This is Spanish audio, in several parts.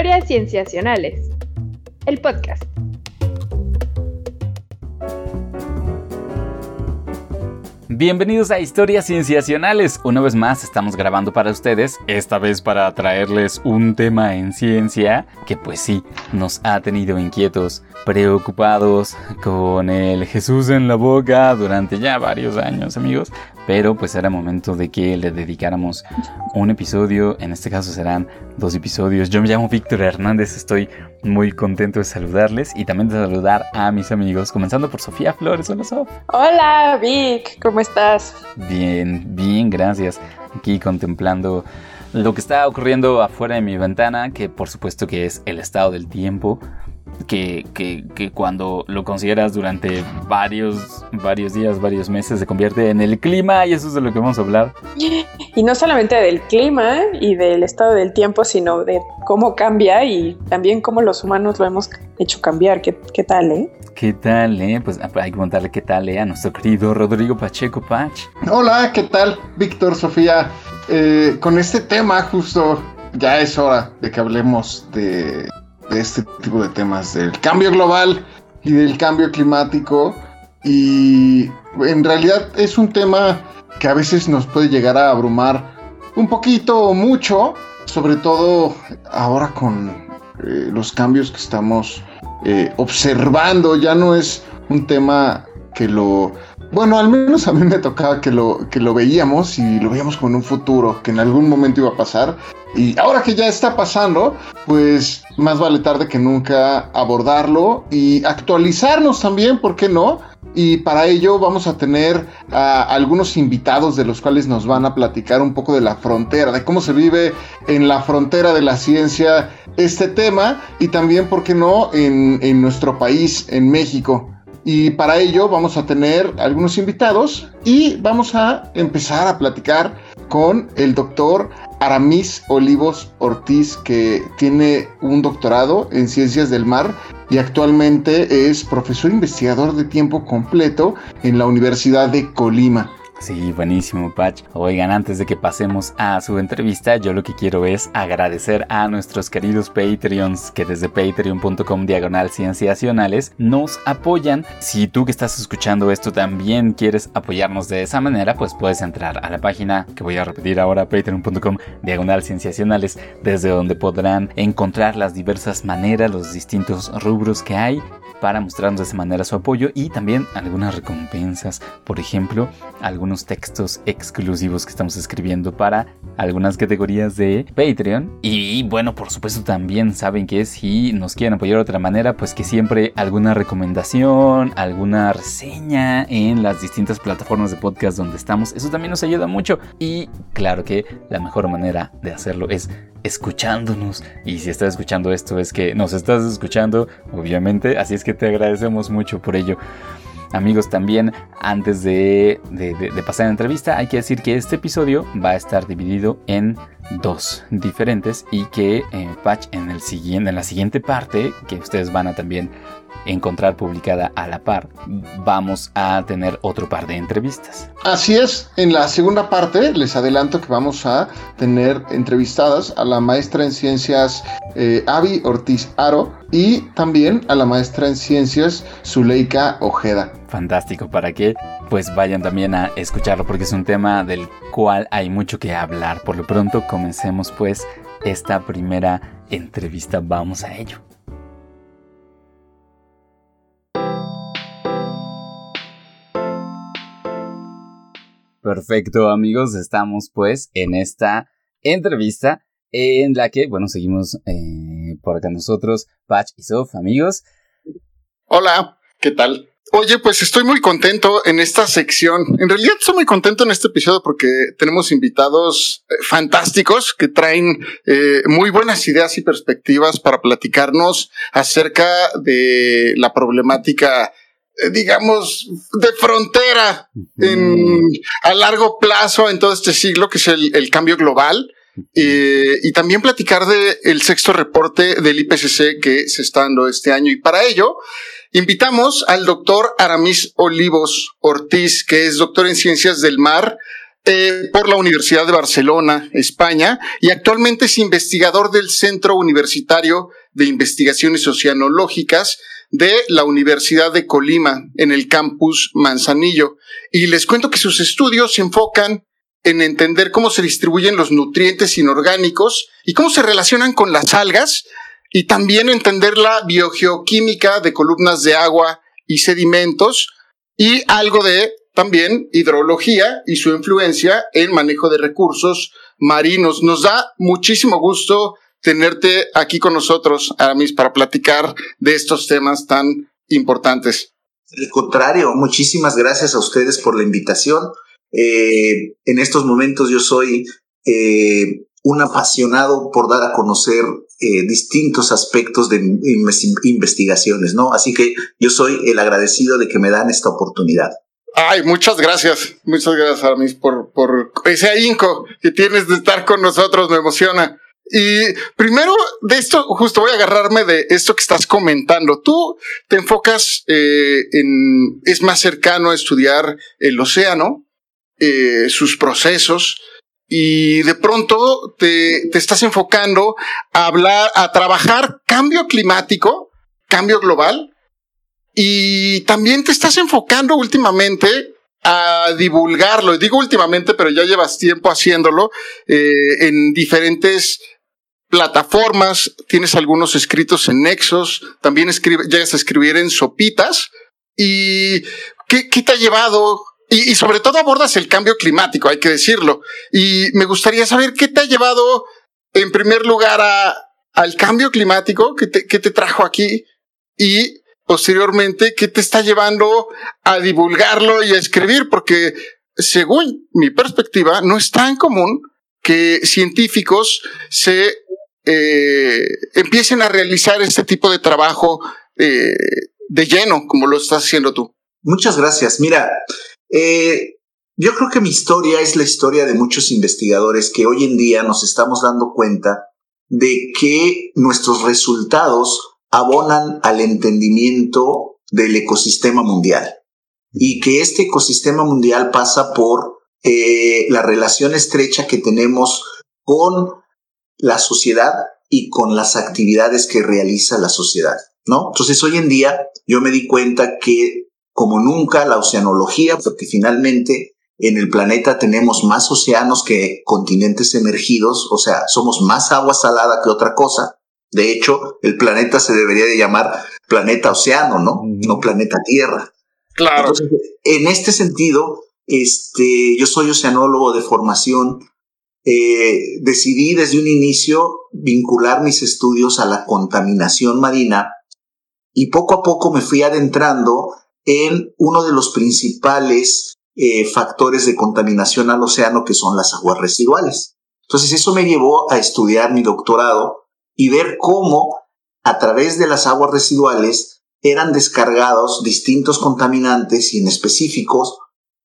Historias Cienciacionales, el podcast. Bienvenidos a Historias Cienciacionales. Una vez más estamos grabando para ustedes, esta vez para traerles un tema en ciencia que pues sí, nos ha tenido inquietos, preocupados, con el Jesús en la boca durante ya varios años amigos. Pero pues era momento de que le dedicáramos un episodio, en este caso serán dos episodios. Yo me llamo Víctor Hernández, estoy muy contento de saludarles y también de saludar a mis amigos, comenzando por Sofía Flores. Hola, Sof. Hola, Vic, ¿cómo estás? Bien, bien, gracias. Aquí contemplando lo que está ocurriendo afuera de mi ventana, que por supuesto que es el estado del tiempo que, que, que, cuando lo consideras durante varios, varios días, varios meses, se convierte en el clima y eso es de lo que vamos a hablar. Y no solamente del clima y del estado del tiempo, sino de cómo cambia y también cómo los humanos lo hemos hecho cambiar. ¿Qué, qué tal, eh? ¿Qué tal, eh? Pues hay que preguntarle qué tal, eh, a nuestro querido Rodrigo Pacheco Pach. Hola, ¿qué tal, Víctor, Sofía? Eh, con este tema justo ya es hora de que hablemos de de este tipo de temas, del cambio global y del cambio climático. Y en realidad es un tema que a veces nos puede llegar a abrumar un poquito o mucho, sobre todo ahora con eh, los cambios que estamos eh, observando. Ya no es un tema que lo... Bueno, al menos a mí me tocaba que lo, que lo veíamos y lo veíamos con un futuro, que en algún momento iba a pasar. Y ahora que ya está pasando, pues más vale tarde que nunca abordarlo y actualizarnos también, ¿por qué no? Y para ello vamos a tener a algunos invitados de los cuales nos van a platicar un poco de la frontera, de cómo se vive en la frontera de la ciencia este tema y también, ¿por qué no?, en, en nuestro país, en México. Y para ello vamos a tener algunos invitados y vamos a empezar a platicar con el doctor Aramis Olivos Ortiz, que tiene un doctorado en ciencias del mar y actualmente es profesor investigador de tiempo completo en la Universidad de Colima. Sí, buenísimo, Patch. Oigan, antes de que pasemos a su entrevista, yo lo que quiero es agradecer a nuestros queridos Patreons que desde patreon.com diagonal cienciacionales nos apoyan. Si tú que estás escuchando esto también quieres apoyarnos de esa manera, pues puedes entrar a la página que voy a repetir ahora, patreon.com diagonal cienciacionales, desde donde podrán encontrar las diversas maneras, los distintos rubros que hay para mostrarnos de esa manera su apoyo y también algunas recompensas, por ejemplo, algunos textos exclusivos que estamos escribiendo para algunas categorías de Patreon. Y bueno, por supuesto también saben que si nos quieren apoyar de otra manera, pues que siempre alguna recomendación, alguna reseña en las distintas plataformas de podcast donde estamos, eso también nos ayuda mucho. Y claro que la mejor manera de hacerlo es escuchándonos. Y si estás escuchando esto es que nos estás escuchando, obviamente. Así es que te agradecemos mucho por ello. Amigos, también antes de, pasar la entrevista, hay que decir que este episodio va a estar dividido en dos diferentes y que eh, Patch en, el siguiente, en la siguiente parte, que ustedes van a también encontrar publicada a la par, vamos a tener otro par de entrevistas. Así es, en la segunda parte les adelanto que vamos a tener entrevistadas a la maestra en ciencias eh, Avi Ortiz Aro y también a la maestra en ciencias Zuleika Ojeda. Fantástico, para que pues vayan también a escucharlo porque es un tema del cual hay mucho que hablar. Por lo pronto comencemos pues esta primera entrevista, vamos a ello. Perfecto amigos, estamos pues en esta entrevista en la que, bueno, seguimos eh, por acá nosotros, Patch y Sof, amigos. Hola, ¿qué tal? Oye, pues estoy muy contento en esta sección. En realidad estoy muy contento en este episodio porque tenemos invitados eh, fantásticos que traen eh, muy buenas ideas y perspectivas para platicarnos acerca de la problemática eh, digamos, de frontera en, a largo plazo en todo este siglo, que es el, cambio global. Eh, y también platicar del el sexto reporte del IPCC que se está dando este año. Y para ello, invitamos al doctor Aramis Olivos Ortiz, que es doctor en ciencias del mar eh, por la Universidad de Barcelona, España, y actualmente es investigador del Centro Universitario de Investigaciones Oceanológicas de la Universidad de Colima, en el campus Manzanillo. Y les cuento que sus estudios se enfocan en entender cómo se distribuyen los nutrientes inorgánicos y cómo se relacionan con las algas, y también entender la biogeoquímica de columnas de agua y sedimentos, y algo de también hidrología y su influencia en manejo de recursos marinos. Nos da muchísimo gusto tenerte aquí con nosotros, Aramis, para platicar de estos temas tan importantes. Al contrario, muchísimas gracias a ustedes por la invitación. Eh, en estos momentos yo soy eh, un apasionado por dar a conocer eh, distintos aspectos de investigaciones, ¿no? Así que yo soy el agradecido de que me dan esta oportunidad. Ay, muchas gracias, muchas gracias, Aramis, por, por ese ahínco que tienes de estar con nosotros, me emociona. Y primero de esto, justo voy a agarrarme de esto que estás comentando. Tú te enfocas eh, en, es más cercano a estudiar el océano, eh, sus procesos, y de pronto te, te estás enfocando a hablar, a trabajar cambio climático, cambio global, y también te estás enfocando últimamente a divulgarlo. Digo últimamente, pero ya llevas tiempo haciéndolo eh, en diferentes plataformas, tienes algunos escritos en Nexos, también escribe, llegas a escribir en Sopitas. ¿Y qué, qué te ha llevado? Y, sobre todo abordas el cambio climático, hay que decirlo. Y me gustaría saber qué te ha llevado, en primer lugar, a, al cambio climático, qué te trajo aquí y posteriormente qué te está llevando a divulgarlo y a escribir, porque según mi perspectiva, no es tan común que científicos se eh, empiecen a realizar este tipo de trabajo eh, de lleno, como lo estás haciendo tú. Muchas gracias. Mira, eh, yo creo que mi historia es la historia de muchos investigadores que hoy en día nos estamos dando cuenta de que nuestros resultados abonan al entendimiento del ecosistema mundial y que este ecosistema mundial pasa por eh, la relación estrecha que tenemos con la sociedad y con las actividades que realiza la sociedad, ¿no? Entonces hoy en día yo me di cuenta que como nunca la oceanología, porque finalmente en el planeta tenemos más océanos que continentes emergidos, o sea, somos más agua salada que otra cosa. De hecho, el planeta se debería de llamar planeta océano, ¿no? No planeta Tierra. Claro. Entonces, en este sentido, este, yo soy oceanólogo de formación eh, decidí desde un inicio vincular mis estudios a la contaminación marina y poco a poco me fui adentrando en uno de los principales eh, factores de contaminación al océano que son las aguas residuales. Entonces eso me llevó a estudiar mi doctorado y ver cómo a través de las aguas residuales eran descargados distintos contaminantes y en específicos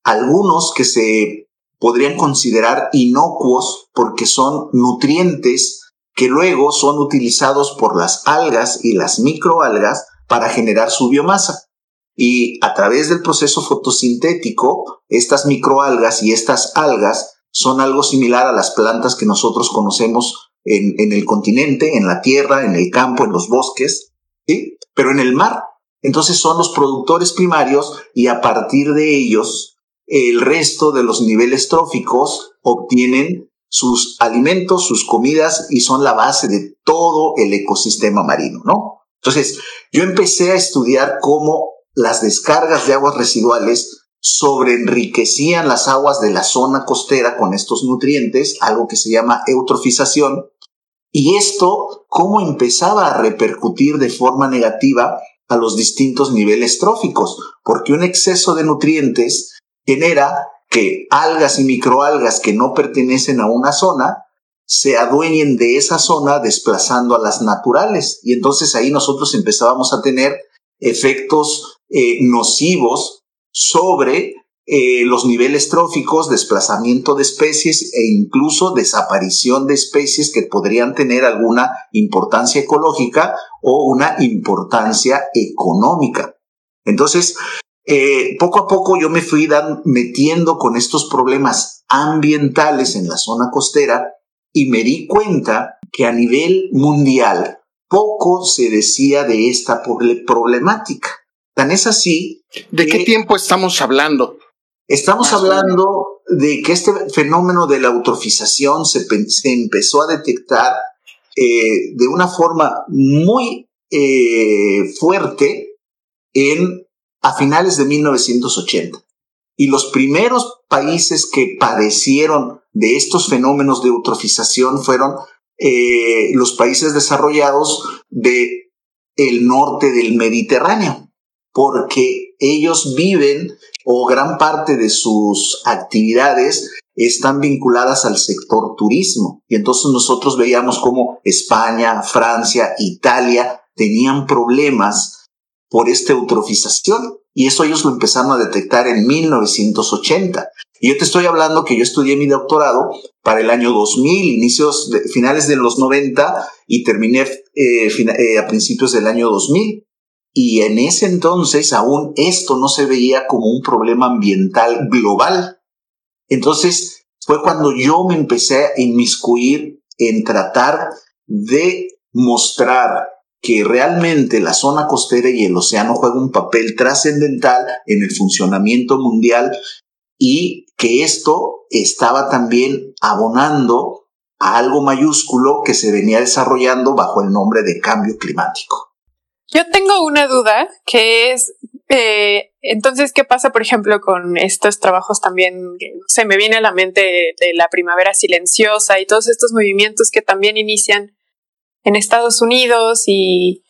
algunos que se podrían considerar inocuos porque son nutrientes que luego son utilizados por las algas y las microalgas para generar su biomasa. Y a través del proceso fotosintético, estas microalgas y estas algas son algo similar a las plantas que nosotros conocemos en, el continente, en la tierra, en el campo, en los bosques, ¿sí? pero en el mar. Entonces son los productores primarios y a partir de ellos el resto de los niveles tróficos obtienen sus alimentos, sus comidas y son la base de todo el ecosistema marino, ¿no? Entonces, yo empecé a estudiar cómo las descargas de aguas residuales sobreenriquecían las aguas de la zona costera con estos nutrientes, algo que se llama eutrofización, y esto cómo empezaba a repercutir de forma negativa a los distintos niveles tróficos, porque un exceso de nutrientes genera que algas y microalgas que no pertenecen a una zona se adueñen de esa zona desplazando a las naturales. Y entonces ahí nosotros empezábamos a tener efectos eh, nocivos sobre eh, los niveles tróficos, desplazamiento de especies e incluso desaparición de especies que podrían tener alguna importancia ecológica o una importancia económica. Entonces, eh, poco a poco yo me fui metiendo con estos problemas ambientales en la zona costera y me di cuenta que a nivel mundial poco se decía de esta problemática. Tan es así. ¿De qué tiempo estamos hablando? Estamos hablando de que este fenómeno de la eutrofización se, empezó a detectar eh, de una forma muy eh, fuerte en a finales de 1980. Y los primeros países que padecieron de estos fenómenos de eutrofización fueron eh, los países desarrollados de el norte del Mediterráneo, porque ellos viven o gran parte de sus actividades están vinculadas al sector turismo. Y entonces nosotros veíamos cómo España, Francia, Italia tenían problemas por esta eutrofización. Y eso ellos lo empezaron a detectar en 1980. Y yo te estoy hablando que yo estudié mi doctorado para el año 2000, inicios, de, finales de los 90 y terminé eh, eh, a principios del año 2000. Y en ese entonces aún esto no se veía como un problema ambiental global. Entonces fue cuando yo me empecé a inmiscuir en tratar de mostrar que realmente la zona costera y el océano juegan un papel trascendental en el funcionamiento mundial y que esto estaba también abonando a algo mayúsculo que se venía desarrollando bajo el nombre de cambio climático. Yo tengo una duda que es, eh, entonces, ¿qué pasa, por ejemplo, con estos trabajos también? se me viene a la mente de la primavera silenciosa y todos estos movimientos que también inician en Estados Unidos y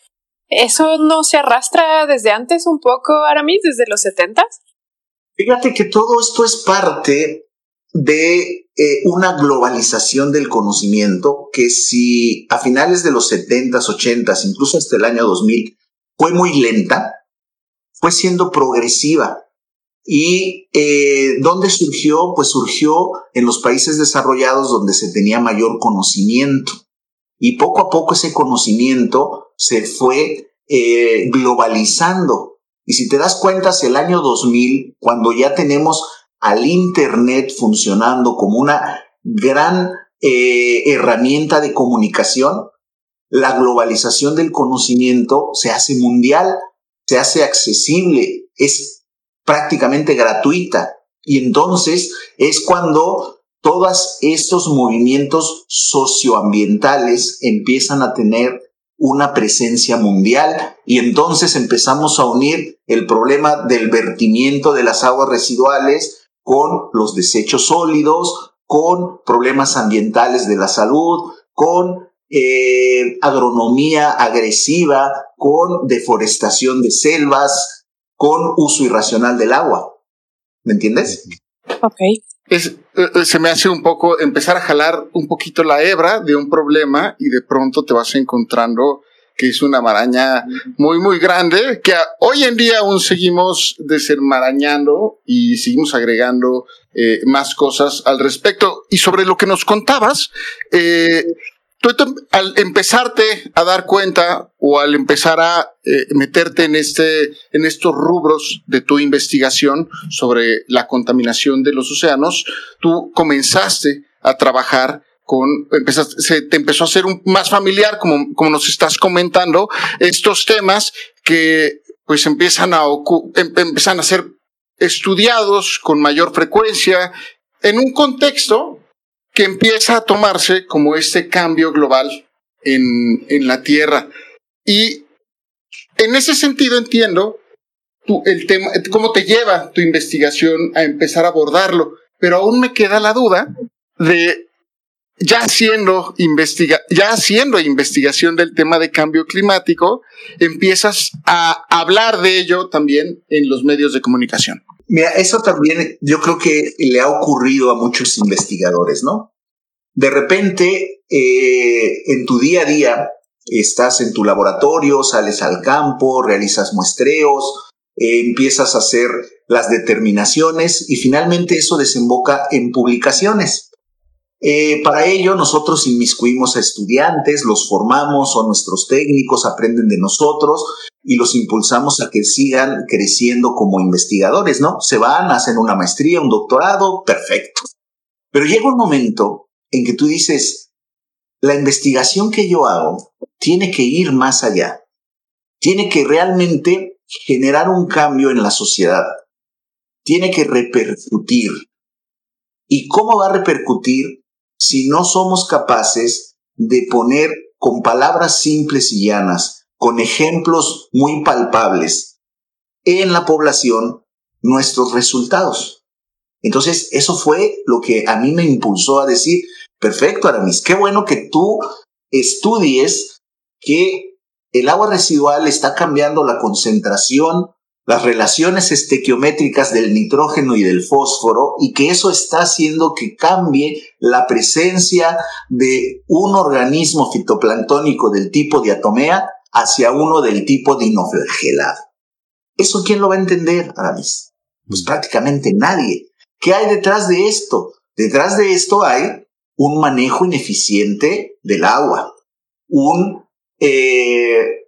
eso no se arrastra desde antes un poco, Aramis, desde los 70 Fíjate que todo esto es parte de eh, una globalización del conocimiento que si a finales de los 70s, 80s, incluso hasta el año 2000, fue muy lenta, fue siendo progresiva. ¿Y eh, dónde surgió? Pues surgió en los países desarrollados donde se tenía mayor conocimiento. Y poco a poco ese conocimiento se fue eh, globalizando. Y si te das cuenta, hacia el año 2000, cuando ya tenemos al Internet funcionando como una gran eh, herramienta de comunicación, la globalización del conocimiento se hace mundial, se hace accesible, es prácticamente gratuita. Y entonces es cuando todos estos movimientos socioambientales empiezan a tener una presencia mundial y entonces empezamos a unir el problema del vertimiento de las aguas residuales con los desechos sólidos, con problemas ambientales de la salud, con eh, agronomía agresiva, con deforestación de selvas, con uso irracional del agua. ¿Me entiendes? Ok es, eh, se me hace un poco empezar a jalar un poquito la hebra de un problema y de pronto te vas encontrando que es una maraña muy, muy grande, que hoy en día aún seguimos desenmarañando y seguimos agregando eh, más cosas al respecto. Y sobre lo que nos contabas, eh, al empezarte a dar cuenta o al empezar a eh, meterte en este, en estos rubros de tu investigación sobre la contaminación de los océanos, tú comenzaste a trabajar con, empezaste, se te empezó a ser un, más familiar, como, como nos estás comentando, estos temas que pues empiezan a, em, empiezan a ser estudiados con mayor frecuencia en un contexto que empieza a tomarse como este cambio global en, en la Tierra. Y en ese sentido entiendo el tema, cómo te lleva tu investigación a empezar a abordarlo, pero aún me queda la duda de ya haciendo, investiga ya haciendo investigación del tema de cambio climático, empiezas a hablar de ello también en los medios de comunicación. Mira, eso también yo creo que le ha ocurrido a muchos investigadores, ¿no? De repente, eh, en tu día a día, estás en tu laboratorio, sales al campo, realizas muestreos, eh, empiezas a hacer las determinaciones y finalmente eso desemboca en publicaciones. Eh, para ello nosotros inmiscuimos a estudiantes, los formamos, son nuestros técnicos, aprenden de nosotros y los impulsamos a que sigan creciendo como investigadores, ¿no? Se van, hacen una maestría, un doctorado, perfecto. Pero llega un momento en que tú dices, la investigación que yo hago tiene que ir más allá, tiene que realmente generar un cambio en la sociedad, tiene que repercutir. ¿Y cómo va a repercutir si no somos capaces de poner con palabras simples y llanas, con ejemplos muy palpables en la población nuestros resultados? Entonces, eso fue lo que a mí me impulsó a decir, perfecto, Aramis, qué bueno que tú estudies que el agua residual está cambiando la concentración las relaciones estequiométricas del nitrógeno y del fósforo y que eso está haciendo que cambie la presencia de un organismo fitoplanctónico del tipo diatomea hacia uno del tipo dinoflagelado. ¿Eso quién lo va a entender, Aramis? Pues mm. prácticamente nadie. ¿Qué hay detrás de esto? Detrás de esto hay un manejo ineficiente del agua, un eh,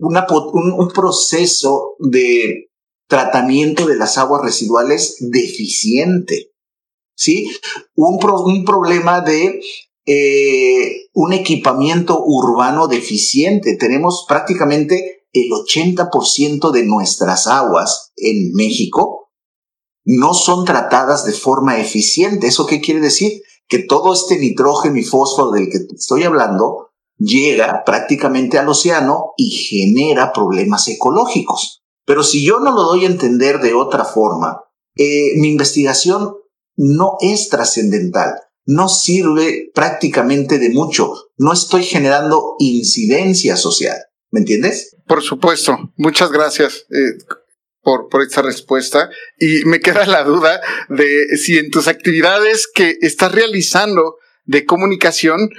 un, proceso de tratamiento de las aguas residuales deficiente. ¿Sí? Un, un problema de eh, un equipamiento urbano deficiente. Tenemos prácticamente el 80% de nuestras aguas en México no son tratadas de forma eficiente. ¿Eso qué quiere decir? Que todo este nitrógeno y fósforo del que estoy hablando llega prácticamente al océano y genera problemas ecológicos. Pero si yo no lo doy a entender de otra forma, eh, mi investigación no es trascendental, no sirve prácticamente de mucho, no estoy generando incidencia social. ¿Me entiendes? Por supuesto, muchas gracias. Eh, por, por esta respuesta y me queda la duda de si en tus actividades que estás realizando de comunicación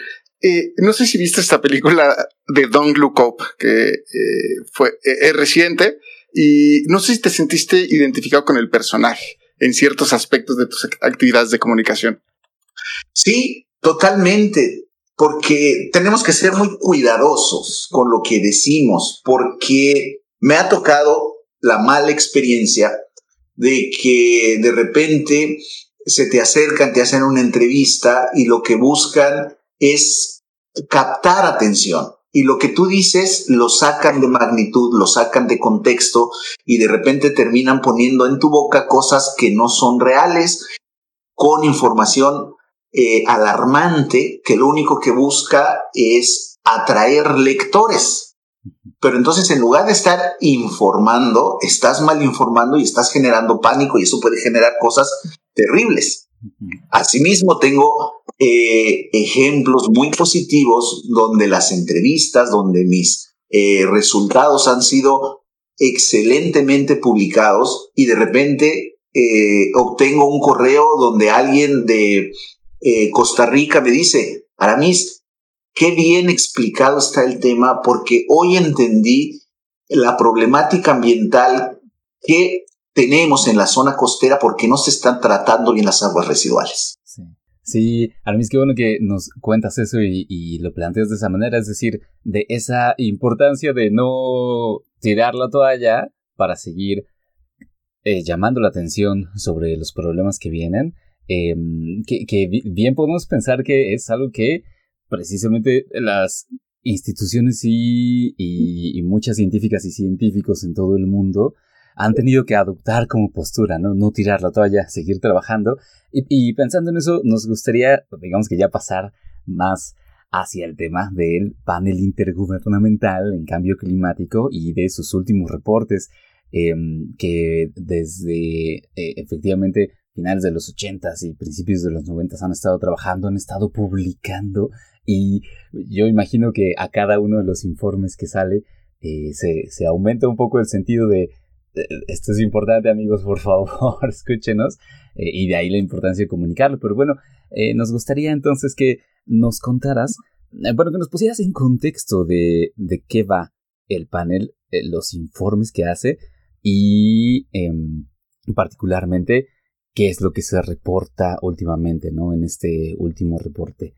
eh, no sé si viste esta película de Don't Look Up, que eh, fue, eh, es reciente, y no sé si te sentiste identificado con el personaje en ciertos aspectos de tus actividades de comunicación. Sí, totalmente, porque tenemos que ser muy cuidadosos con lo que decimos, porque me ha tocado la mala experiencia de que de repente se te acercan, te hacen una entrevista y lo que buscan es captar atención. Y lo que tú dices lo sacan de magnitud, lo sacan de contexto y de repente terminan poniendo en tu boca cosas que no son reales, con información eh, alarmante que lo único que busca es atraer lectores. Pero entonces en lugar de estar informando, estás mal informando y estás generando pánico y eso puede generar cosas terribles. Asimismo, tengo eh, ejemplos muy positivos donde las entrevistas, donde mis eh, resultados han sido excelentemente publicados y de repente eh, obtengo un correo donde alguien de Costa Rica me dice, Aramis, qué bien explicado está el tema porque hoy entendí la problemática ambiental que tenemos en la zona costera porque no se están tratando bien las aguas residuales. Sí, a mí es que bueno que nos cuentas eso y, lo planteas de esa manera, es decir, de esa importancia de no tirar la toalla para seguir eh, llamando la atención sobre los problemas que vienen, em, que, bien podemos pensar que es algo que precisamente las instituciones y muchas científicas y científicos en todo el mundo han tenido que adoptar como postura, ¿no? No tirar la toalla, seguir trabajando. Y, pensando en eso, nos gustaría, digamos que ya pasar más hacia el tema del panel intergubernamental en cambio climático y de sus últimos reportes em, que desde eh, efectivamente finales de los 80s y principios de los 90 han estado trabajando, han estado publicando y yo imagino que a cada uno de los informes que sale eh, se, aumenta un poco el sentido de eh, esto es importante amigos, por favor, escúchenos. Eh, y de ahí la importancia de comunicarlo. Pero bueno, eh, nos gustaría entonces que nos contaras, bueno, que nos pusieras en contexto de, de qué va el panel, los informes que hace y em, particularmente qué es lo que se reporta últimamente, ¿no? En este último reporte.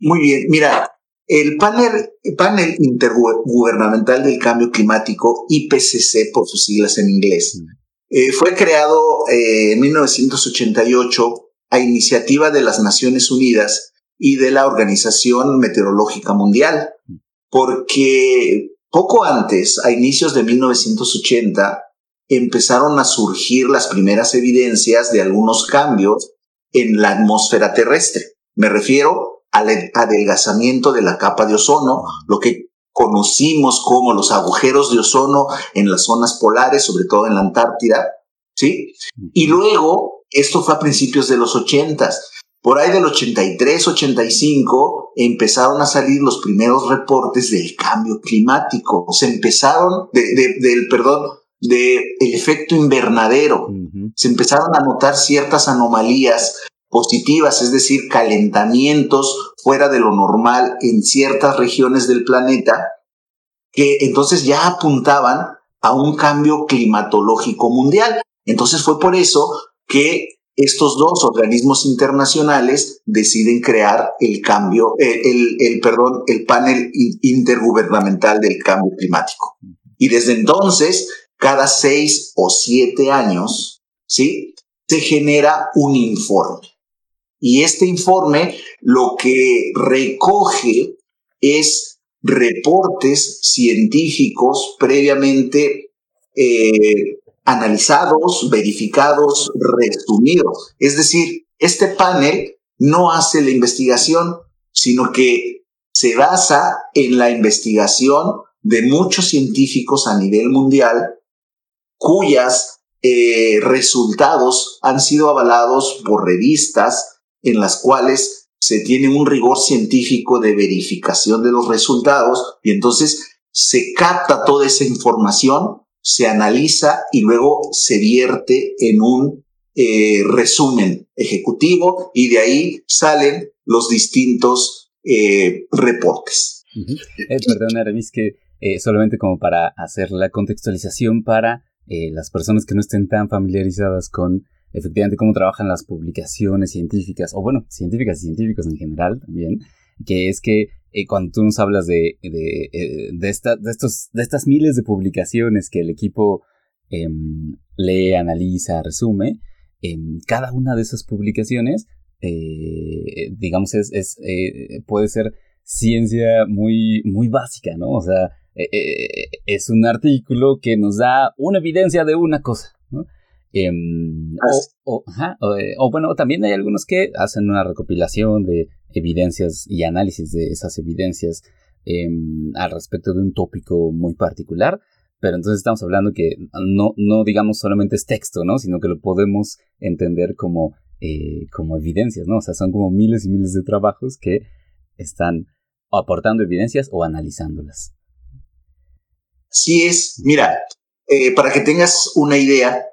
Muy bien, mira, El panel, panel Intergubernamental del Cambio Climático, IPCC por sus siglas en inglés, eh, fue creado eh, en 1988 a iniciativa de las Naciones Unidas y de la Organización Meteorológica Mundial, porque poco antes, a inicios de 1980, empezaron a surgir las primeras evidencias de algunos cambios en la atmósfera terrestre. Me refiero al adelgazamiento de la capa de ozono, lo que conocimos como los agujeros de ozono en las zonas polares, sobre todo en la Antártida, ¿sí? Y luego, esto fue a principios de los ochentas, por ahí del 83, 85, empezaron a salir los primeros reportes del cambio climático. Se empezaron, del, perdón, del efecto invernadero. Se empezaron a notar ciertas anomalías positivas, es decir, calentamientos fuera de lo normal en ciertas regiones del planeta, que entonces ya apuntaban a un cambio climatológico mundial. Entonces fue por eso que estos dos organismos internacionales deciden crear el cambio, eh, el, el, perdón, el panel intergubernamental del cambio climático. Y desde entonces, cada seis o siete años, ¿sí? Se genera un informe. Y este informe lo que recoge es reportes científicos previamente eh, analizados, verificados, resumidos. Es decir, este panel no hace la investigación, sino que se basa en la investigación de muchos científicos a nivel mundial cuyas eh, resultados han sido avalados por revistas, en las cuales se tiene un rigor científico de verificación de los resultados y entonces se capta toda esa información, se analiza y luego se vierte en un eh, resumen ejecutivo y de ahí salen los distintos eh, reportes. Eh, perdón, Aramis, que solamente como para hacer la contextualización para las personas que no estén tan familiarizadas con efectivamente cómo trabajan las publicaciones científicas, o bueno, científicas y científicos en general también, que es que eh, cuando tú nos hablas de, de, eh, de, de, estos, de estas miles de publicaciones que el equipo em, lee, analiza, resume, em, cada una de esas publicaciones, eh, digamos, es puede ser ciencia muy, muy básica, ¿no? O sea, es un artículo que nos da una evidencia de una cosa, Em, eh, o, bueno, también hay algunos que hacen una recopilación de evidencias y análisis de esas evidencias em, al respecto de un tópico muy particular. Pero entonces estamos hablando que no, no digamos solamente es texto, ¿no? Sino que lo podemos entender como, eh, como evidencias, ¿no? O sea, son como miles y miles de trabajos que están aportando evidencias o analizándolas. Sí es, mira, eh, para que tengas una idea,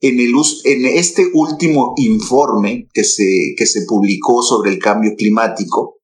en, el, en este último informe que se, que se publicó sobre el cambio climático,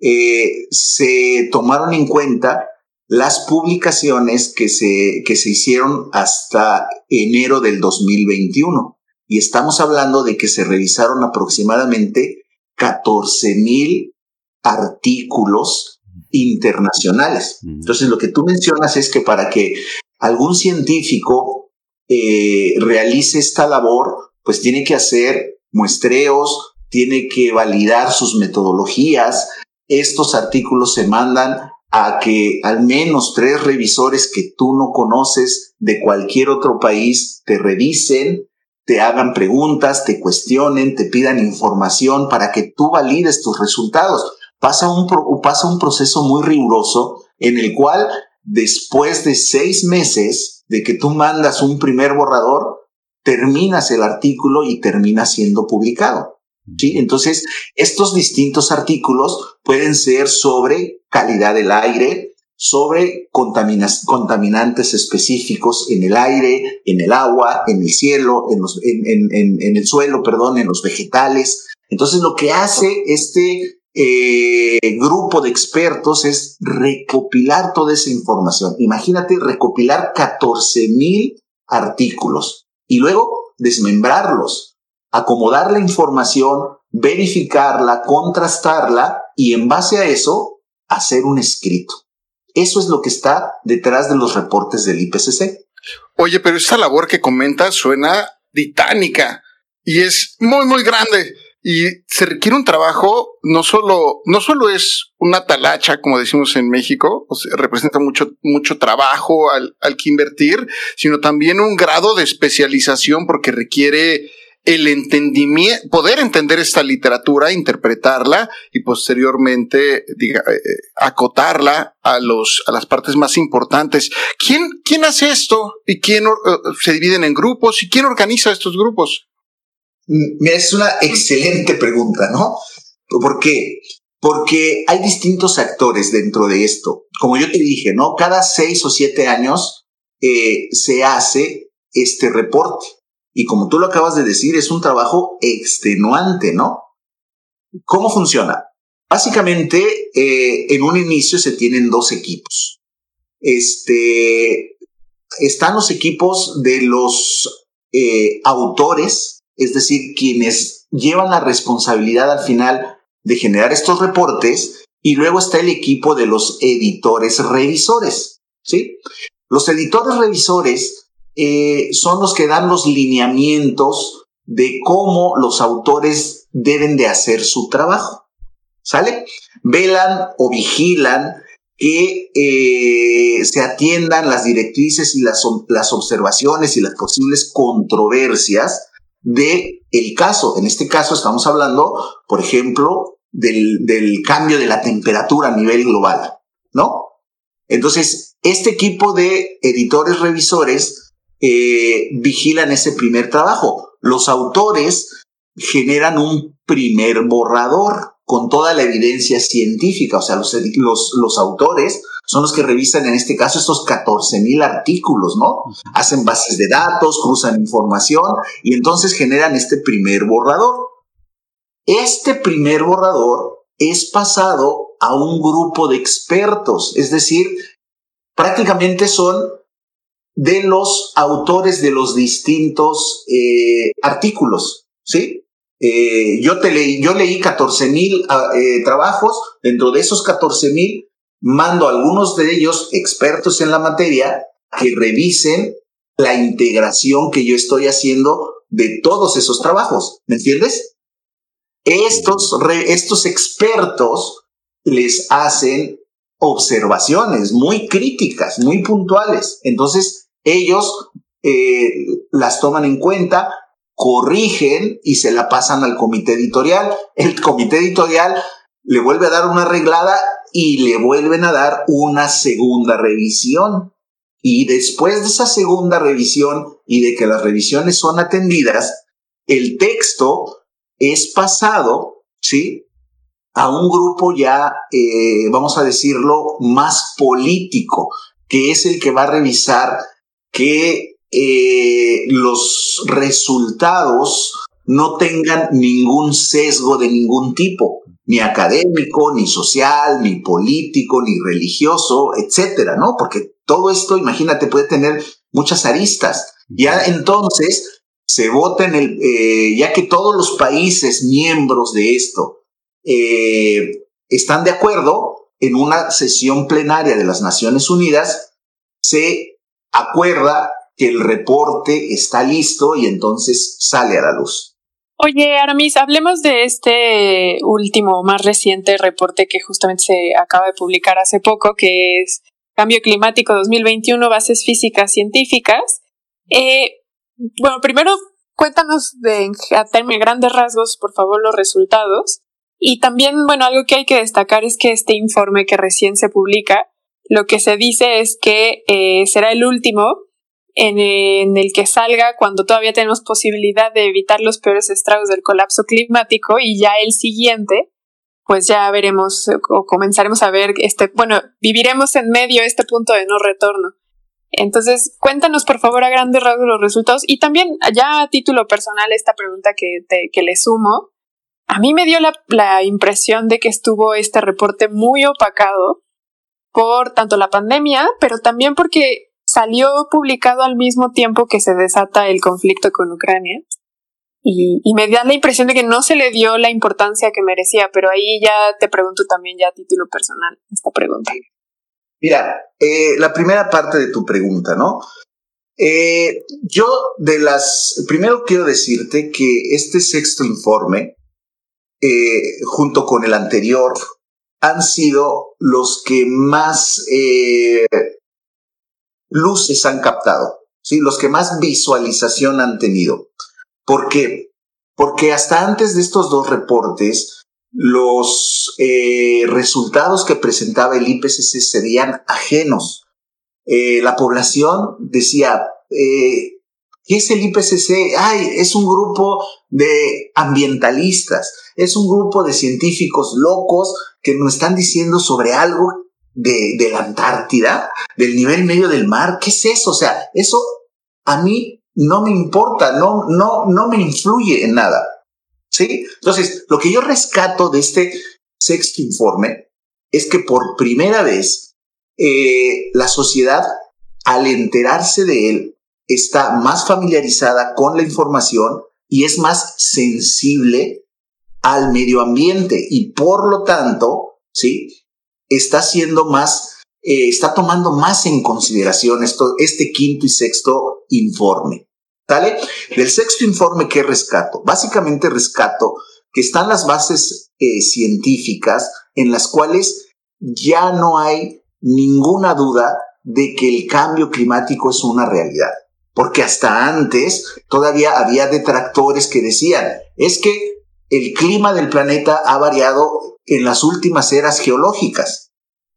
eh, se tomaron en cuenta las publicaciones que se, que se hicieron hasta enero del 2021. Y estamos hablando de que se revisaron aproximadamente 14 mil artículos internacionales. Entonces, lo que tú mencionas es que para que algún científico eh, realice esta labor, pues tiene que hacer muestreos, tiene que validar sus metodologías. Estos artículos se mandan a que al menos tres revisores que tú no conoces de cualquier otro país te revisen, te hagan preguntas, te cuestionen, te pidan información para que tú valides tus resultados. Pasa un, pasa un proceso muy riguroso en el cual después de seis meses de que tú mandas un primer borrador, terminas el artículo y termina siendo publicado. ¿sí? Entonces, estos distintos artículos pueden ser sobre calidad del aire, sobre contaminantes específicos en el aire, en el agua, en el cielo, en, los, en, en, en el suelo, perdón, en los vegetales. Entonces, lo que hace este eh, grupo de expertos es recopilar toda esa información. Imagínate recopilar 14 mil artículos y luego desmembrarlos, acomodar la información, verificarla, contrastarla y en base a eso hacer un escrito. Eso es lo que está detrás de los reportes del IPCC. Oye, pero esta labor que comenta suena titánica y es muy, muy grande. Y se requiere un trabajo, no solo, no solo es una talacha, como decimos en México, o sea, representa mucho, mucho trabajo al, al que invertir, sino también un grado de especialización porque requiere el entendimiento, poder entender esta literatura, interpretarla y posteriormente diga, eh, acotarla a los a las partes más importantes. ¿Quién quién hace esto y quién uh, se dividen en grupos y quién organiza estos grupos? Mm, es una excelente pregunta, ¿no? ¿Por qué? Porque hay distintos actores dentro de esto. Como yo te dije, ¿no? Cada seis o siete años eh, se hace este reporte. Y como tú lo acabas de decir, es un trabajo extenuante, ¿no? ¿Cómo funciona? Básicamente, eh, en un inicio se tienen dos equipos. Este, están los equipos de los eh, autores, es decir, quienes llevan la responsabilidad al final de generar estos reportes, y luego está el equipo de los editores revisores, ¿sí? Los editores revisores eh, son los que dan los lineamientos de cómo los autores deben de hacer su trabajo. ¿Sale? Velan o vigilan que eh, se atiendan las directrices y las, las, observaciones y las posibles controversias de el caso. En este caso estamos hablando, por ejemplo, del, del cambio de la temperatura a nivel global, ¿no? Entonces, este equipo de editores revisores eh, vigilan ese primer trabajo. Los autores generan un primer borrador con toda la evidencia científica, o sea, los, los, los autores son los que revisan en este caso estos 14 mil artículos, ¿no? Hacen bases de datos, cruzan información y entonces generan este primer borrador. Este primer borrador es pasado a un grupo de expertos, es decir, prácticamente son de los autores de los distintos eh, artículos, ¿sí? Eh, yo, te leí, yo leí 14 mil ah, eh, trabajos, dentro de esos 14 mil mando a algunos de ellos expertos en la materia que revisen la integración que yo estoy haciendo de todos esos trabajos, ¿me entiendes? Estos, estos expertos les hacen observaciones muy críticas, muy puntuales. Entonces, ellos eh, las toman en cuenta, corrigen y se la pasan al comité editorial. El comité editorial le vuelve a dar una arreglada y le vuelven a dar una segunda revisión. Y después de esa segunda revisión y de que las revisiones son atendidas, el texto es pasado, ¿sí? A un grupo ya, eh, vamos a decirlo, más político, que es el que va a revisar que eh, los resultados no tengan ningún sesgo de ningún tipo, ni académico, ni social, ni político, ni religioso, etcétera, ¿no? Porque todo esto, imagínate, puede tener muchas aristas. Ya entonces se vota en el, eh, ya que todos los países miembros de esto eh, están de acuerdo en una sesión plenaria de las Naciones Unidas, se acuerda que el reporte está listo y entonces sale a la luz. Oye, Aramis, hablemos de este último, más reciente reporte que justamente se acaba de publicar hace poco, que es Cambio Climático 2021, Bases Físicas Científicas. Eh, bueno, primero cuéntanos de, a grandes rasgos, por favor, los resultados. Y también, bueno, algo que hay que destacar es que este informe que recién se publica lo que se dice es que eh, será el último en, el que salga cuando todavía tenemos posibilidad de evitar los peores estragos del colapso climático y ya el siguiente, pues ya veremos o comenzaremos a ver este, bueno, viviremos en medio este punto de no retorno. Entonces, cuéntanos por favor a grandes rasgos los resultados y también ya a título personal esta pregunta que, te, que le sumo. A mí me dio la, la impresión de que estuvo este reporte muy opacado por tanto la pandemia, pero también porque salió publicado al mismo tiempo que se desata el conflicto con Ucrania. y, me da la impresión de que no se le dio la importancia que merecía, pero ahí ya te pregunto también ya a título personal esta pregunta. Mira, eh, la primera parte de tu pregunta, ¿no? Eh, yo de las, primero quiero decirte que este sexto informe, eh, junto con el anterior, han sido los que más luces han captado, ¿sí? los que más visualización han tenido. ¿Por qué? Porque hasta antes de estos dos reportes, los eh, resultados que presentaba el IPCC serían ajenos. Eh, la población decía, eh, ¿qué es el IPCC? Ay, es un grupo de ambientalistas, es un grupo de científicos locos que nos están diciendo sobre algo de, la Antártida, del nivel medio del mar. ¿Qué es eso? O sea, eso a mí no me importa, no, no, no me influye en nada. ¿Sí? Entonces, lo que yo rescato de este sexto informe es que por primera vez eh, la sociedad, al enterarse de él, está más familiarizada con la información y es más sensible al medio ambiente y por lo tanto, ¿sí? Está siendo más, eh, está tomando más en consideración esto, este quinto y sexto informe. ¿Vale? Del sexto informe que rescato, básicamente rescato que están las bases eh, científicas en las cuales ya no hay ninguna duda de que el cambio climático es una realidad. Porque hasta antes todavía había detractores que decían, es que el clima del planeta ha variado en las últimas eras geológicas.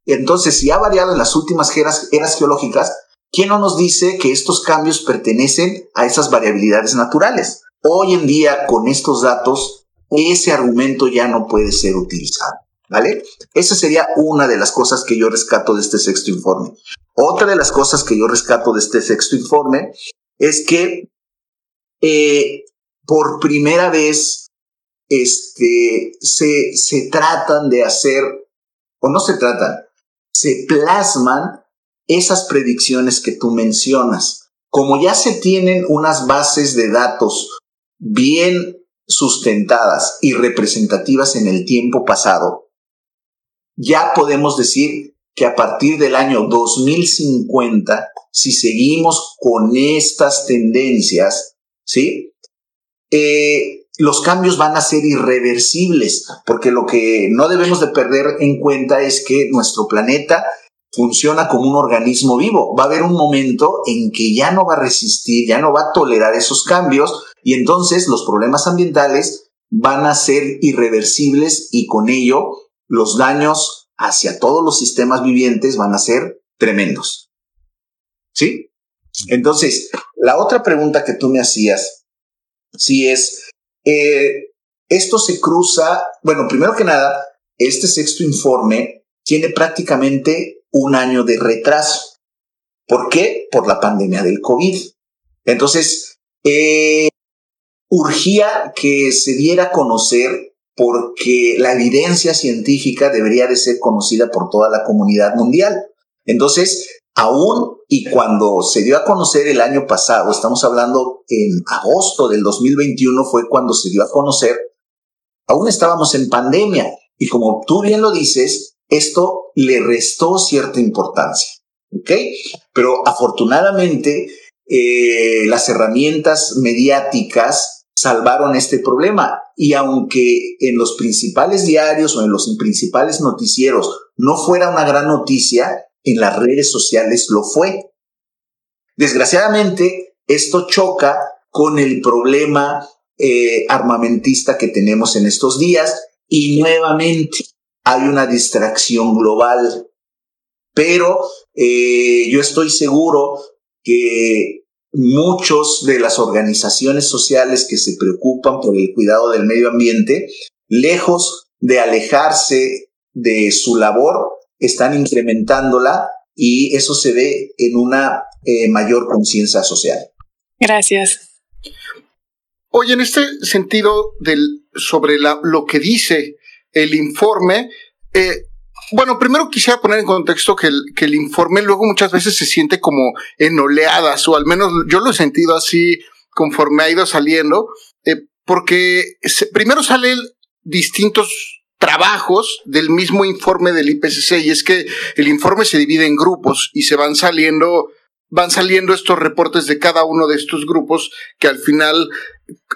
Entonces, si ha variado en las últimas eras, geológicas, ¿Quién no nos dice que estos cambios pertenecen a esas variabilidades naturales? Hoy en día, con estos datos, ese argumento ya no puede ser utilizado. ¿Vale? Esa sería una de las cosas que yo rescato de este sexto informe. Otra de las cosas que yo rescato de este sexto informe es que eh, por primera vez este, se, se tratan de hacer, o no se tratan, se plasman esas predicciones que tú mencionas. Como ya se tienen unas bases de datos bien sustentadas y representativas en el tiempo pasado, ya podemos decir que a partir del año 2050, si seguimos con estas tendencias, ¿sí? Eh, los cambios van a ser irreversibles, porque lo que no debemos de perder en cuenta es que nuestro planeta funciona como un organismo vivo. Va a haber un momento en que ya no va a resistir, ya no va a tolerar esos cambios y entonces los problemas ambientales van a ser irreversibles y con ello los daños hacia todos los sistemas vivientes van a ser tremendos. ¿Sí? Entonces, la otra pregunta que tú me hacías, si es, eh, esto se cruza, bueno, primero que nada, este sexto informe tiene prácticamente un año de retraso. ¿Por qué? Por la pandemia del COVID. Entonces, eh, urgía que se diera a conocer porque la evidencia científica debería de ser conocida por toda la comunidad mundial. Entonces, aún y cuando se dio a conocer el año pasado, estamos hablando en agosto del 2021 fue cuando se dio a conocer, aún estábamos en pandemia. Y como tú bien lo dices, esto le restó cierta importancia. ¿Ok? Pero afortunadamente eh, las herramientas mediáticas salvaron este problema. Y aunque en los principales diarios o en los principales noticieros no fuera una gran noticia, en las redes sociales lo fue. Desgraciadamente, esto choca con el problema eh, armamentista que tenemos en estos días y nuevamente hay una distracción global. Pero eh, yo estoy seguro que muchos de las organizaciones sociales que se preocupan por el cuidado del medio ambiente, lejos de alejarse de su labor, están incrementándola y eso se ve en una eh, mayor conciencia social. Gracias. Oye, en este sentido del, sobre la, lo que dice el informe. Eh, bueno, primero quisiera poner en contexto que el, que el informe luego muchas veces se siente como en oleadas, o al menos yo lo he sentido así conforme ha ido saliendo, eh, porque primero salen distintos trabajos del mismo informe del IPCC y es que el informe se divide en grupos y se van saliendo van saliendo estos reportes de cada uno de estos grupos que al final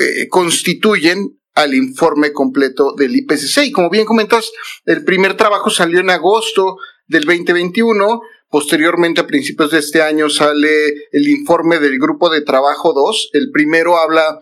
eh, constituyen al informe completo del IPCC. Y como bien comentas, el primer trabajo salió en agosto del 2021 Posteriormente, a principios de este año, sale el informe del Grupo de Trabajo 2. El primero habla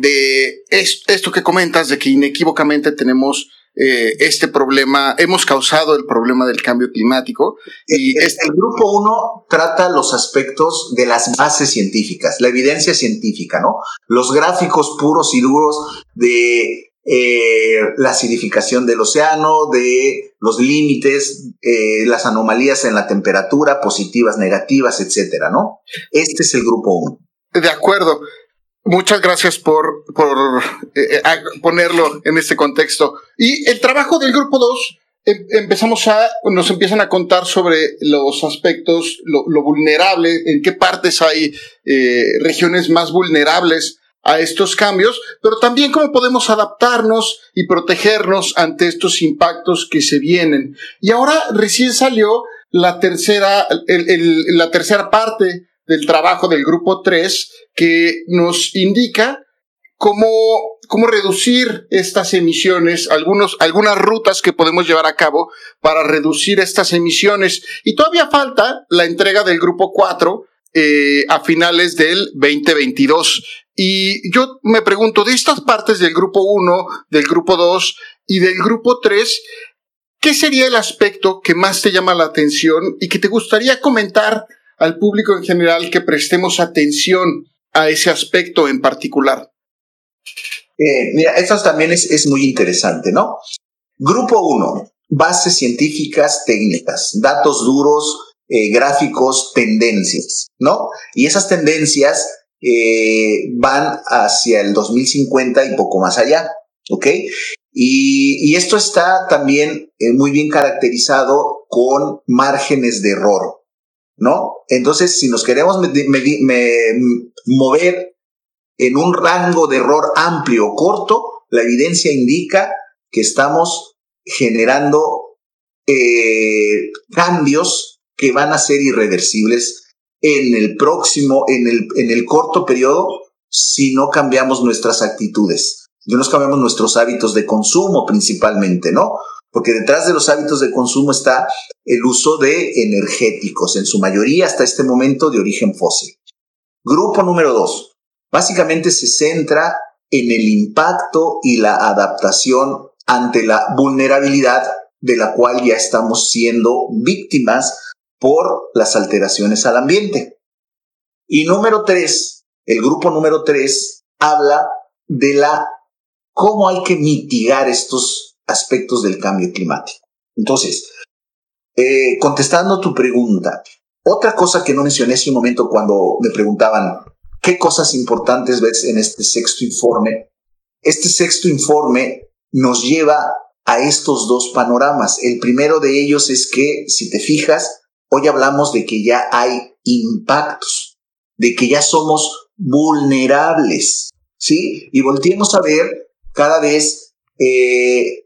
de esto que comentas, de que inequívocamente tenemos eh, este problema, hemos causado el problema del cambio climático. Y el, este... el grupo 1 trata los aspectos de las bases científicas, la evidencia científica, ¿no? Los gráficos puros y duros de eh, la acidificación del océano, de los límites, eh, las anomalías en la temperatura, positivas, negativas, etcétera, ¿no? Este es el grupo 1. De acuerdo. Muchas gracias por, por eh, ponerlo en este contexto. Y el trabajo del grupo 2 em, empezamos a, nos empiezan a contar sobre los aspectos, lo, vulnerable, en qué partes hay regiones más vulnerables a estos cambios, pero también cómo podemos adaptarnos y protegernos ante estos impactos que se vienen. Y ahora recién salió la tercera, la tercera parte del trabajo del grupo 3 que nos indica cómo, cómo reducir estas emisiones, algunos, algunas rutas que podemos llevar a cabo para reducir estas emisiones. Y todavía falta la entrega del grupo 4 eh, a finales del 2022. Y yo me pregunto, de estas partes del grupo 1, del grupo 2 y del grupo 3, ¿qué sería el aspecto que más te llama la atención y que te gustaría comentar al público en general que prestemos atención a ese aspecto en particular? Eh, mira, esto también es, es muy interesante, ¿no? Grupo 1, bases científicas técnicas, datos duros, eh, gráficos, tendencias, ¿no? Y esas tendencias eh, van hacia el 2050 y poco más allá, ¿ok? Y, esto está también muy bien caracterizado con márgenes de error, ¿no? Entonces, si nos queremos mover en un rango de error amplio o corto, la evidencia indica que estamos generando eh, cambios que van a ser irreversibles en el próximo, en el, en el corto periodo, si no cambiamos nuestras actitudes, si no cambiamos nuestros hábitos de consumo principalmente, ¿no? Porque detrás de los hábitos de consumo está el uso de energéticos, en su mayoría hasta este momento de origen fósil. Grupo número dos, básicamente se centra en el impacto y la adaptación ante la vulnerabilidad de la cual ya estamos siendo víctimas por las alteraciones al ambiente. Y número tres, el grupo número tres habla de la cómo hay que mitigar estos aspectos del cambio climático. Entonces, eh, contestando tu pregunta, otra cosa que no mencioné hace un momento cuando me preguntaban qué cosas importantes ves en este sexto informe, este sexto informe nos lleva a estos dos panoramas. El primero de ellos es que, si te fijas, Hoy hablamos de que ya hay impactos, de que ya somos vulnerables, ¿sí? Y volteemos a ver cada vez eh,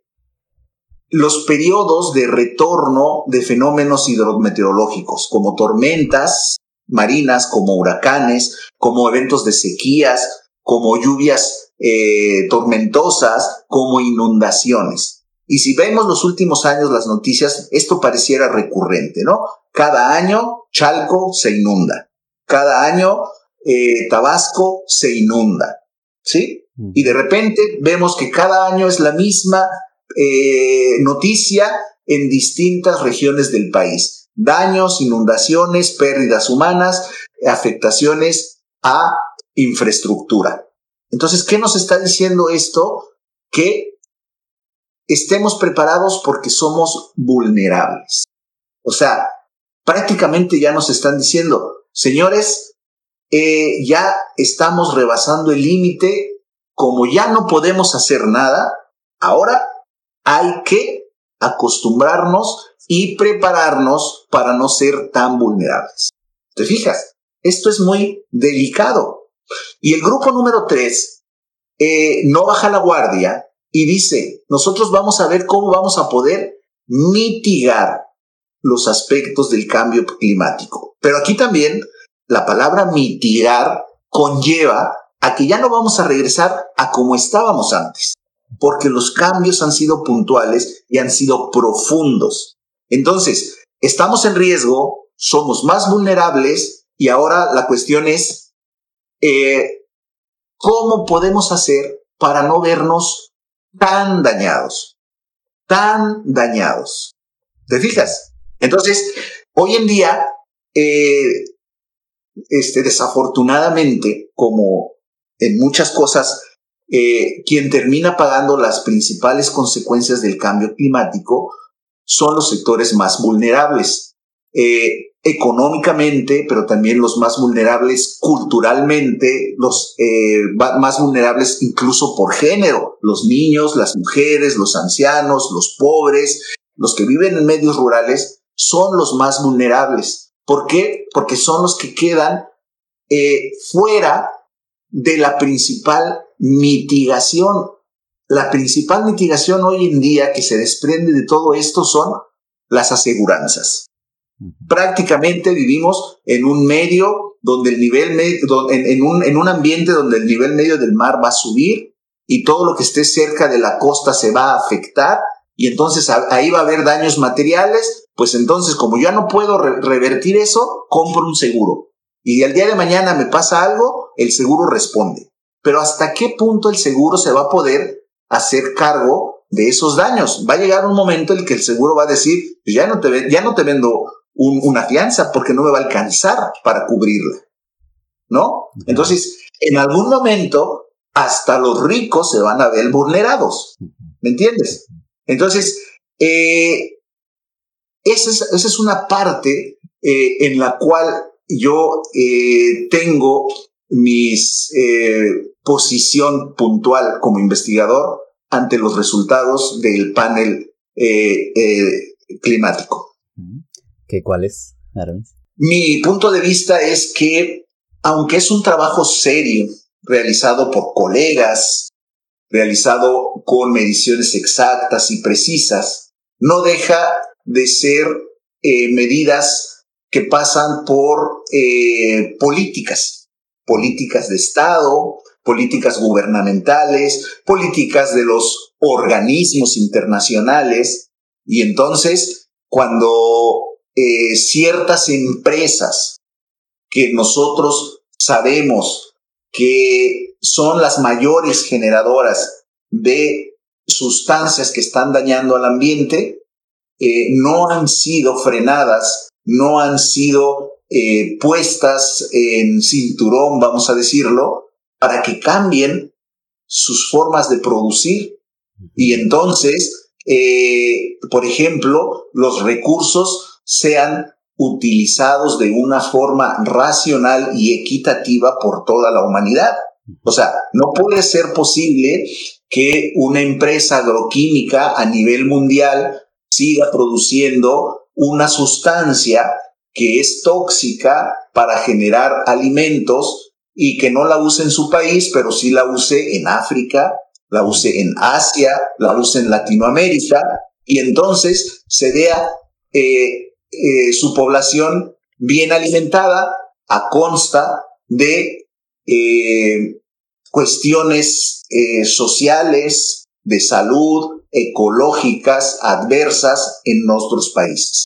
los periodos de retorno de fenómenos hidrometeorológicos, como tormentas marinas, como huracanes, como eventos de sequías, como lluvias eh, tormentosas, como inundaciones. Y si vemos los últimos años las noticias, esto pareciera recurrente, ¿no? Cada año Chalco se inunda, cada año eh, Tabasco se inunda, ¿sí? Y de repente vemos que cada año es la misma eh, noticia en distintas regiones del país. Daños, inundaciones, pérdidas humanas, afectaciones a infraestructura. Entonces, ¿qué nos está diciendo esto? Que estemos preparados porque somos vulnerables. O sea, prácticamente ya nos están diciendo, señores, eh, ya estamos rebasando el límite, como ya no podemos hacer nada, ahora hay que acostumbrarnos y prepararnos para no ser tan vulnerables. ¿Te fijas? Esto es muy delicado. Y el grupo número tres eh, no baja la guardia y dice, nosotros vamos a ver cómo vamos a poder mitigar los aspectos del cambio climático. Pero aquí también la palabra mitigar conlleva a que ya no vamos a regresar a como estábamos antes, porque los cambios han sido puntuales y han sido profundos. Entonces, estamos en riesgo, somos más vulnerables y ahora la cuestión es, eh, ¿cómo podemos hacer para no vernos tan dañados? Tan dañados. ¿Te fijas? Entonces, hoy en día, eh, este, desafortunadamente, como en muchas cosas, eh, quien termina pagando las principales consecuencias del cambio climático son los sectores más vulnerables, eh, económicamente, pero también los más vulnerables culturalmente, los eh, más vulnerables incluso por género, los niños, las mujeres, los ancianos, los pobres, los que viven en medios rurales, son los más vulnerables. ¿Por qué? Porque son los que quedan fuera de la principal mitigación. La principal mitigación hoy en día que se desprende de todo esto son las aseguranzas. Prácticamente vivimos en un medio donde el nivel medio, en, un, en un ambiente donde el nivel medio del mar va a subir y todo lo que esté cerca de la costa se va a afectar y entonces ahí va a haber daños materiales, pues entonces como ya no puedo revertir eso, compro un seguro. Y al día de mañana me pasa algo, el seguro responde. Pero ¿hasta qué punto el seguro se va a poder hacer cargo de esos daños? Va a llegar un momento en el que el seguro va a decir, pues ya no te, ya no te vendo una fianza porque no me va a alcanzar para cubrirla. ¿No? Entonces, en algún momento, hasta los ricos se van a ver vulnerados. ¿Me entiendes? Entonces, eh, esa, es, una parte eh, en la cual yo eh, tengo mi posición puntual como investigador ante los resultados del panel climático. ¿Qué cuál es, Mi punto de vista es que, aunque es un trabajo serio, realizado por colegas, realizado con mediciones exactas y precisas, no deja de ser eh, medidas que pasan por eh, políticas, políticas de Estado, políticas gubernamentales, políticas de los organismos internacionales. Y entonces, cuando eh, ciertas empresas que nosotros sabemos que son las mayores generadoras de sustancias que están dañando al ambiente, eh, no han sido frenadas, no han sido eh, puestas en cinturón, vamos a decirlo, para que cambien sus formas de producir. Y entonces, eh, por ejemplo, los recursos sean utilizados de una forma racional y equitativa por toda la humanidad. O sea, no puede ser posible que una empresa agroquímica a nivel mundial siga produciendo una sustancia que es tóxica para generar alimentos y que no la use en su país, pero sí la use en África, la use en Asia, la use en Latinoamérica, y entonces se vea eh, eh, su población bien alimentada a consta de eh, cuestiones sociales, de salud, ecológicas, adversas en nuestros países.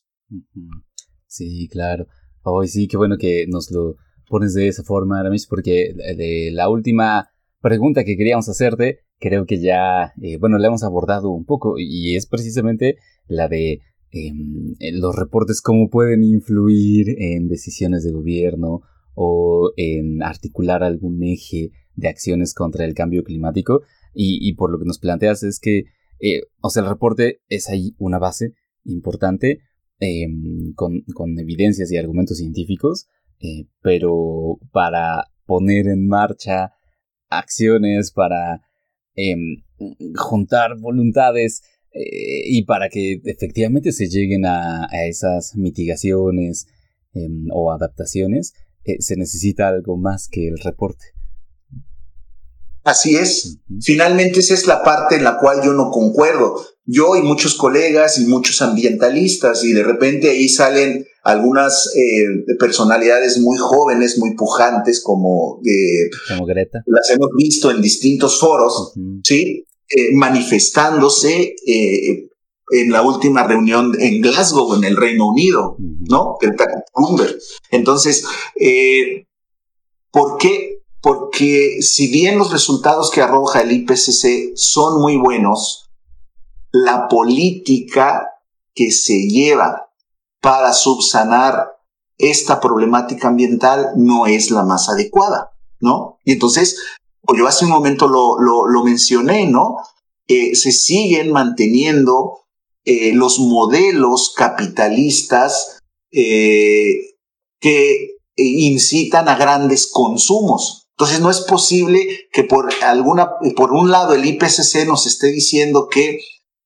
Sí, claro. Hoy sí, qué bueno que nos lo pones de esa forma, Aramis, porque de la última pregunta que queríamos hacerte, creo que ya, bueno, la hemos abordado un poco y es precisamente la de Em, los reportes cómo pueden influir en decisiones de gobierno o en articular algún eje de acciones contra el cambio climático. Y, por lo que nos planteas es que, eh, o sea, el reporte es ahí una base importante em, con, evidencias y argumentos científicos, eh, pero para poner en marcha acciones, para em, juntar voluntades, eh, y para que efectivamente se lleguen a, esas mitigaciones em, o adaptaciones, eh, se necesita algo más que el reporte. Así es. Finalmente esa es la parte en la cual yo no concuerdo. Yo y muchos colegas y muchos ambientalistas y de repente ahí salen algunas eh, personalidades muy jóvenes, muy pujantes, como, eh, Greta. Las hemos visto en distintos foros, ¿sí? Eh, manifestándose en la última reunión en Glasgow, en el Reino Unido, ¿no? Entonces, ¿por qué? porque si bien los resultados que arroja el IPCC son muy buenos, la política que se lleva para subsanar esta problemática ambiental no es la más adecuada, ¿no? Y entonces, yo hace un momento lo, lo, mencioné, ¿no? Eh, se siguen manteniendo eh, los modelos capitalistas eh, que incitan a grandes consumos. Entonces no es posible que por alguna, por un lado el IPCC nos esté diciendo que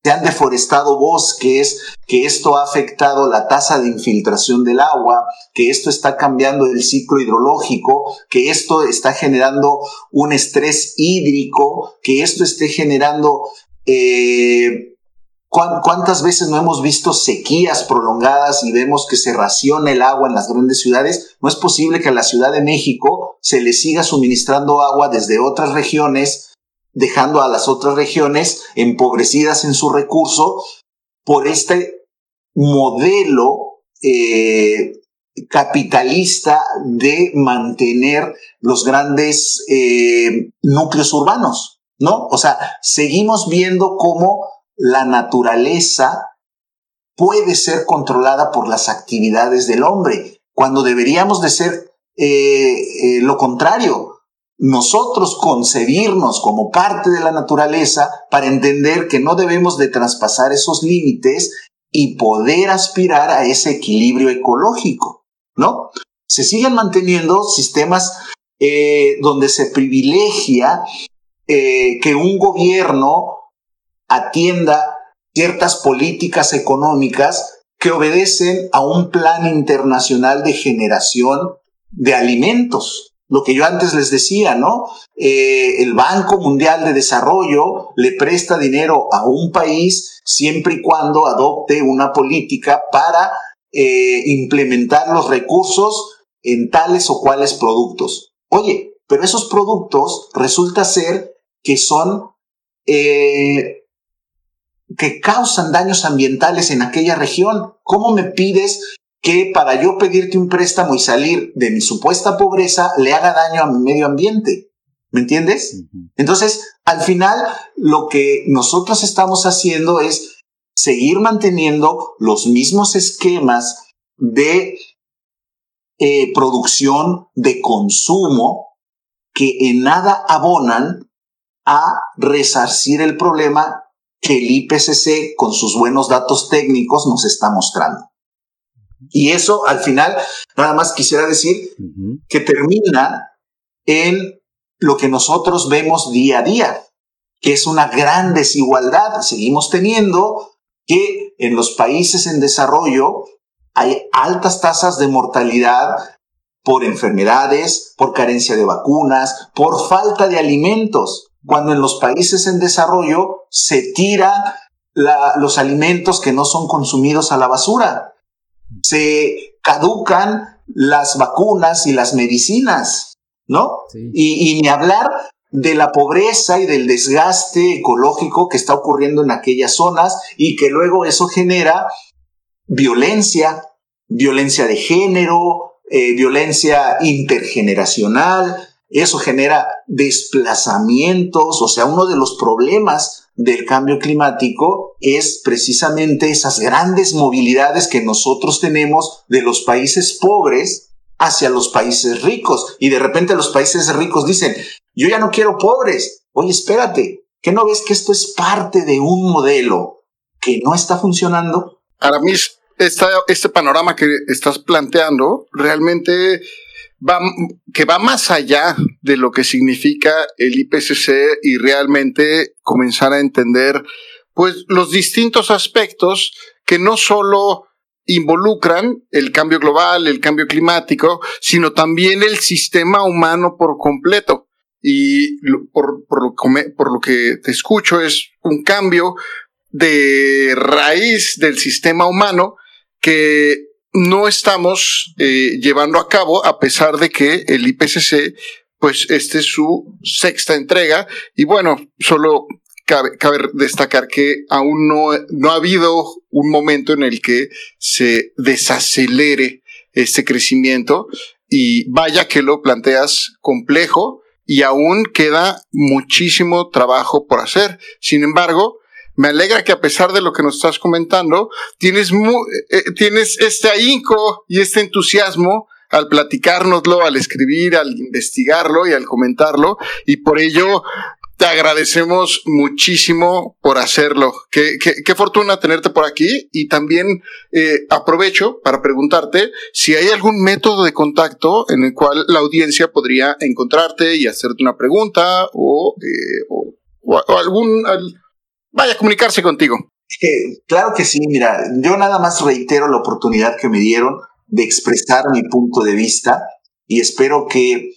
se han deforestado bosques, que esto ha afectado la tasa de infiltración del agua, que esto está cambiando el ciclo hidrológico, que esto está generando un estrés hídrico, que esto esté generando eh, ¿Cuántas veces no hemos visto sequías prolongadas y vemos que se raciona el agua en las grandes ciudades? No es posible que a la Ciudad de México se le siga suministrando agua desde otras regiones, dejando a las otras regiones empobrecidas en su recurso por este modelo eh, capitalista de mantener los grandes eh, núcleos urbanos, ¿no? O sea, seguimos viendo cómo la naturaleza puede ser controlada por las actividades del hombre, cuando deberíamos de ser eh, lo contrario, nosotros concebirnos como parte de la naturaleza para entender que no debemos de traspasar esos límites y poder aspirar a ese equilibrio ecológico, ¿no? Se siguen manteniendo sistemas eh, donde se privilegia que un gobierno atienda ciertas políticas económicas que obedecen a un plan internacional de generación de alimentos. Lo que yo antes les decía, ¿no? Eh, el Banco Mundial de Desarrollo le presta dinero a un país siempre y cuando adopte una política para eh, implementar los recursos en tales o cuales productos. Oye, pero esos productos resulta ser que son eh, que causan daños ambientales en aquella región. ¿Cómo me pides que para yo pedirte un préstamo y salir de mi supuesta pobreza le haga daño a mi medio ambiente? ¿Me entiendes? Entonces, al final, lo que nosotros estamos haciendo es seguir manteniendo los mismos esquemas de eh, producción, de consumo, que en nada abonan a resarcir el problema que el IPCC con sus buenos datos técnicos nos está mostrando. Y eso al final, nada más quisiera decir que termina en lo que nosotros vemos día a día, que es una gran desigualdad. Seguimos teniendo que en los países en desarrollo hay altas tasas de mortalidad por enfermedades, por carencia de vacunas, por falta de alimentos cuando en los países en desarrollo se tiran los alimentos que no son consumidos a la basura. Se caducan las vacunas y las medicinas, ¿no? Y, y ni hablar de la pobreza y del desgaste ecológico que está ocurriendo en aquellas zonas y que luego eso genera violencia, violencia de género, eh, violencia intergeneracional, eso genera desplazamientos, o sea, uno de los problemas del cambio climático es precisamente esas grandes movilidades que nosotros tenemos de los países pobres hacia los países ricos. Y de repente los países ricos dicen, yo ya no quiero pobres. Oye, espérate, ¿qué no ves que esto es parte de un modelo que no está funcionando? Para mí, este panorama que estás planteando realmente va, que va más allá de lo que significa el IPCC y realmente comenzar a entender pues los distintos aspectos que no solo involucran el cambio global, el cambio climático, sino también el sistema humano por completo. y por, por, lo, por lo que te escucho es un cambio de raíz del sistema humano que no estamos eh, llevando a cabo a pesar de que el IPCC pues este es su sexta entrega y bueno, solo cabe, destacar que aún no, no ha habido un momento en el que se desacelere este crecimiento y vaya que lo planteas complejo y aún queda muchísimo trabajo por hacer. Sin embargo, me alegra que a pesar de lo que nos estás comentando, tienes, eh, eh, tienes este ahínco y este entusiasmo al platicárnoslo, al escribir, al investigarlo y al comentarlo. Y por ello te agradecemos muchísimo por hacerlo. Qué, fortuna tenerte por aquí y también eh, aprovecho para preguntarte si hay algún método de contacto en el cual la audiencia podría encontrarte y hacerte una pregunta o, eh, algún... vaya a comunicarse contigo. Eh, claro que sí, mira, yo nada más reitero la oportunidad que me dieron de expresar mi punto de vista y espero que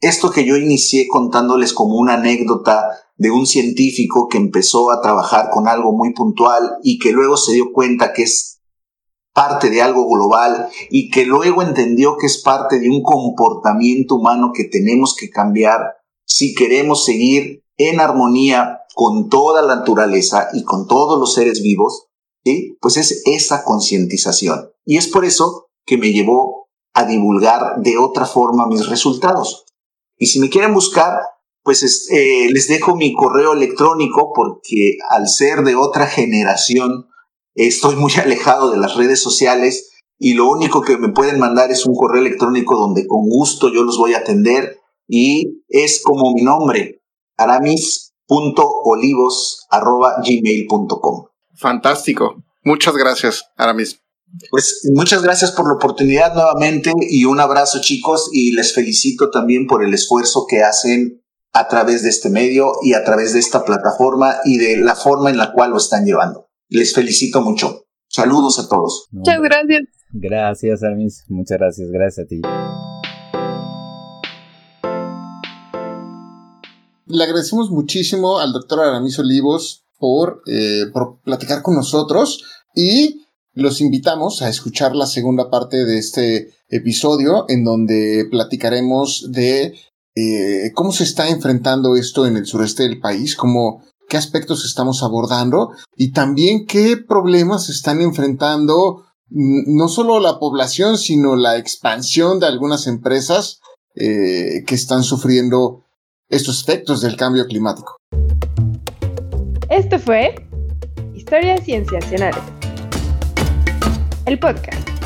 esto que yo inicié contándoles como una anécdota de un científico que empezó a trabajar con algo muy puntual y que luego se dio cuenta que es parte de algo global y que luego entendió que es parte de un comportamiento humano que tenemos que cambiar si queremos seguir en armonía con toda la naturaleza y con todos los seres vivos, ¿sí? pues es esa concientización. Y es por eso que me llevó a divulgar de otra forma mis resultados. Y si me quieren buscar, pues eh, les dejo mi correo electrónico porque al ser de otra generación, estoy muy alejado de las redes sociales y lo único que me pueden mandar es un correo electrónico donde con gusto yo los voy a atender y es como mi nombre, aramis.olivos.gmail.com. Fantástico. Muchas gracias, Aramis. Pues muchas gracias por la oportunidad nuevamente y un abrazo chicos y les felicito también por el esfuerzo que hacen a través de este medio y a través de esta plataforma y de la forma en la cual lo están llevando. Les felicito mucho. Saludos a todos. Muchas gracias. Gracias, Armis. Muchas gracias. Gracias a ti. Le agradecemos muchísimo al doctor Aramis Olivos por, eh, por platicar con nosotros y los invitamos a escuchar la segunda parte de este episodio en donde platicaremos de eh, cómo se está enfrentando esto en el sureste del país, cómo, qué aspectos estamos abordando y también qué problemas están enfrentando no solo la población, sino la expansión de algunas empresas eh, que están sufriendo estos efectos del cambio climático. Esto fue Historias Cienciacionales el podcast.